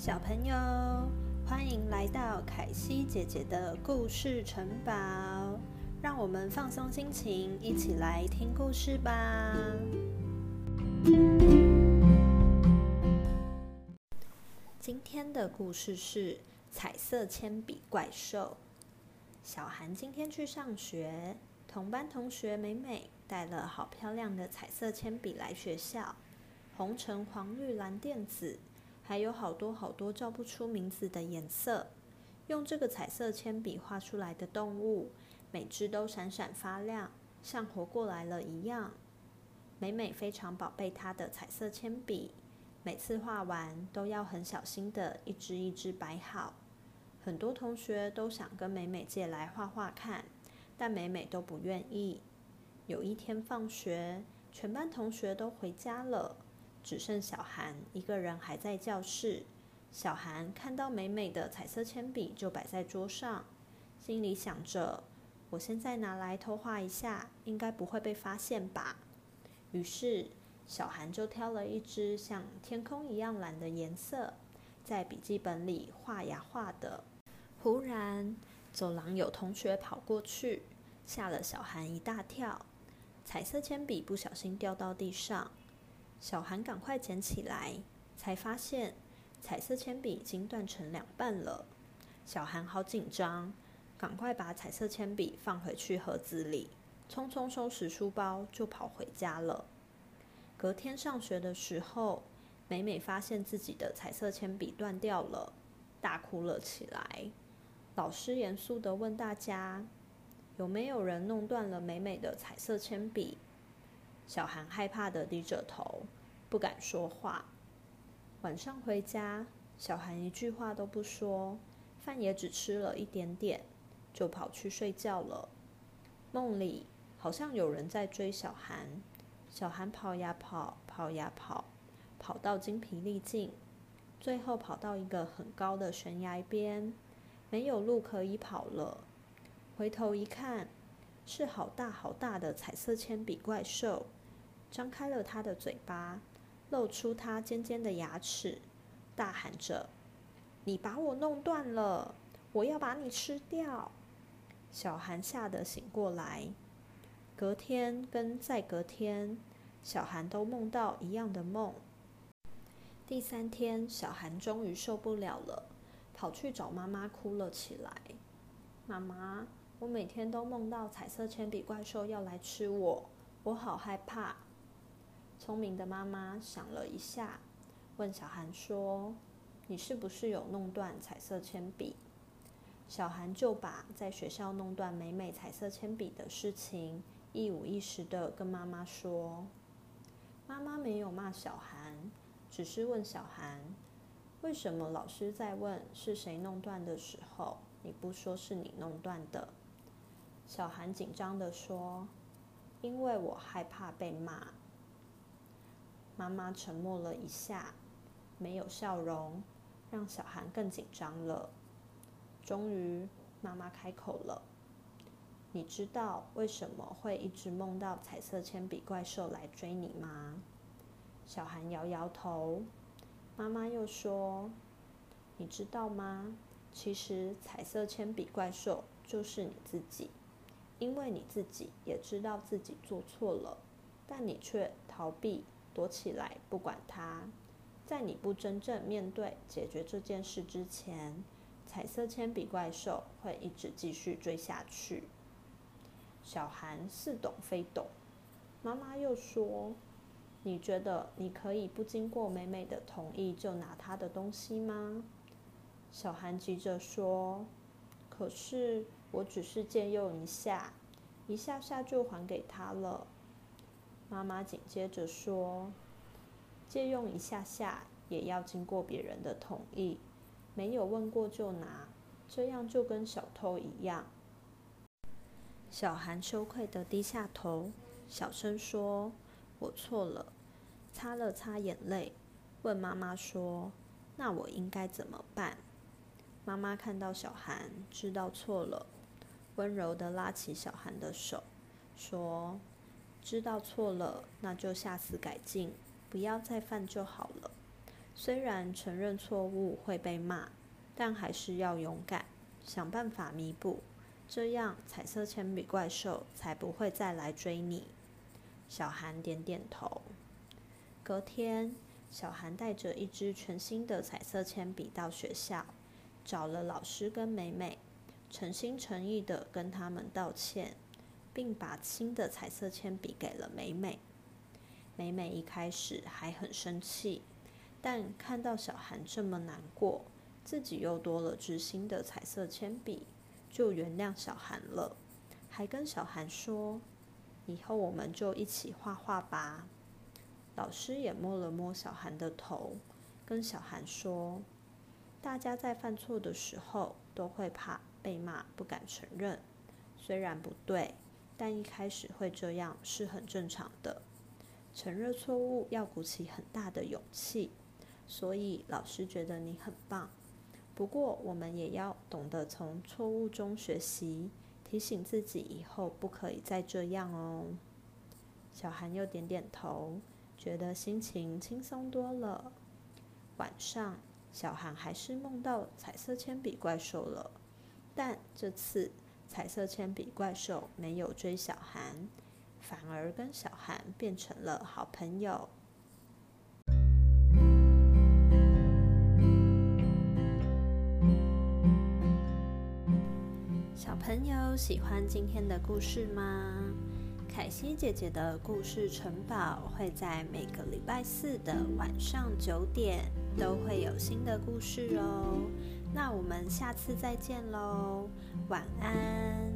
小朋友，欢迎来到凯西姐姐的故事城堡，让我们放松心情，一起来听故事吧。今天的故事是彩色铅笔怪兽。小韩今天去上学，同班同学美美带了好漂亮的彩色铅笔来学校，红橙黄绿蓝靛紫。还有好多好多叫不出名字的颜色，用这个彩色铅笔画出来的动物，每只都闪闪发亮，像活过来了一样。美美非常宝贝她的彩色铅笔，每次画完都要很小心的一支一支摆好。很多同学都想跟美美借来画画看，但美美都不愿意。有一天放学，全班同学都回家了。只剩小韩一个人还在教室。小韩看到美美的彩色铅笔就摆在桌上，心里想着：“我现在拿来偷画一下，应该不会被发现吧？”于是，小韩就挑了一支像天空一样蓝的颜色，在笔记本里画呀画的。忽然，走廊有同学跑过去，吓了小韩一大跳。彩色铅笔不小心掉到地上。小韩赶快捡起来，才发现彩色铅笔已经断成两半了。小韩好紧张，赶快把彩色铅笔放回去盒子里，匆匆收拾书包就跑回家了。隔天上学的时候，美美发现自己的彩色铅笔断掉了，大哭了起来。老师严肃的问大家：“有没有人弄断了美美的彩色铅笔？”小韩害怕的低着头，不敢说话。晚上回家，小韩一句话都不说，饭也只吃了一点点，就跑去睡觉了。梦里好像有人在追小韩，小韩跑呀跑，跑呀跑，跑到精疲力尽，最后跑到一个很高的悬崖边，没有路可以跑了。回头一看，是好大好大的彩色铅笔怪兽。张开了他的嘴巴，露出他尖尖的牙齿，大喊着：“你把我弄断了，我要把你吃掉！”小韩吓得醒过来。隔天跟再隔天，小韩都梦到一样的梦。第三天，小韩终于受不了了，跑去找妈妈哭了起来：“妈妈，我每天都梦到彩色铅笔怪兽要来吃我，我好害怕。”聪明的妈妈想了一下，问小韩说：“你是不是有弄断彩色铅笔？”小韩就把在学校弄断美美彩色铅笔的事情一五一十的跟妈妈说。妈妈没有骂小韩，只是问小韩：“为什么老师在问是谁弄断的时候，你不说是你弄断的？”小韩紧张的说：“因为我害怕被骂。”妈妈沉默了一下，没有笑容，让小韩更紧张了。终于，妈妈开口了：“你知道为什么会一直梦到彩色铅笔怪兽来追你吗？”小韩摇摇头。妈妈又说：“你知道吗？其实彩色铅笔怪兽就是你自己，因为你自己也知道自己做错了，但你却逃避。”躲起来，不管它。在你不真正面对解决这件事之前，彩色铅笔怪兽会一直继续追下去。小韩似懂非懂。妈妈又说：“你觉得你可以不经过美美的同意就拿她的东西吗？”小韩急着说：“可是我只是借用一下，一下下就还给她了。”妈妈紧接着说：“借用一下下也要经过别人的同意，没有问过就拿，这样就跟小偷一样。”小韩羞愧的低下头，小声说：“我错了。”擦了擦眼泪，问妈妈说：“那我应该怎么办？”妈妈看到小韩知道错了，温柔的拉起小韩的手，说。知道错了，那就下次改进，不要再犯就好了。虽然承认错误会被骂，但还是要勇敢，想办法弥补，这样彩色铅笔怪兽才不会再来追你。小韩点点头。隔天，小韩带着一支全新的彩色铅笔到学校，找了老师跟美美，诚心诚意的跟他们道歉，并把新的彩色铅笔给了美美。美美一开始还很生气，但看到小韩这么难过，自己又多了支新的彩色铅笔，就原谅小韩了，还跟小韩说。以后我们就一起画画吧。老师也摸了摸小韩的头，跟小韩说：“大家在犯错的时候都会怕被骂，不敢承认。虽然不对，但一开始会这样是很正常的。承认错误要鼓起很大的勇气，所以老师觉得你很棒。不过我们也要懂得从错误中学习。”提醒自己以后不可以再这样哦。小韩又点点头，觉得心情轻松多了。晚上，小韩还是梦到彩色铅笔怪兽了，但这次彩色铅笔怪兽没有追小韩，反而跟小韩变成了好朋友。小朋友喜欢今天的故事吗？凯西姐姐的故事城堡会在每个礼拜四的晚上九点都会有新的故事哦。那我们下次再见喽，晚安。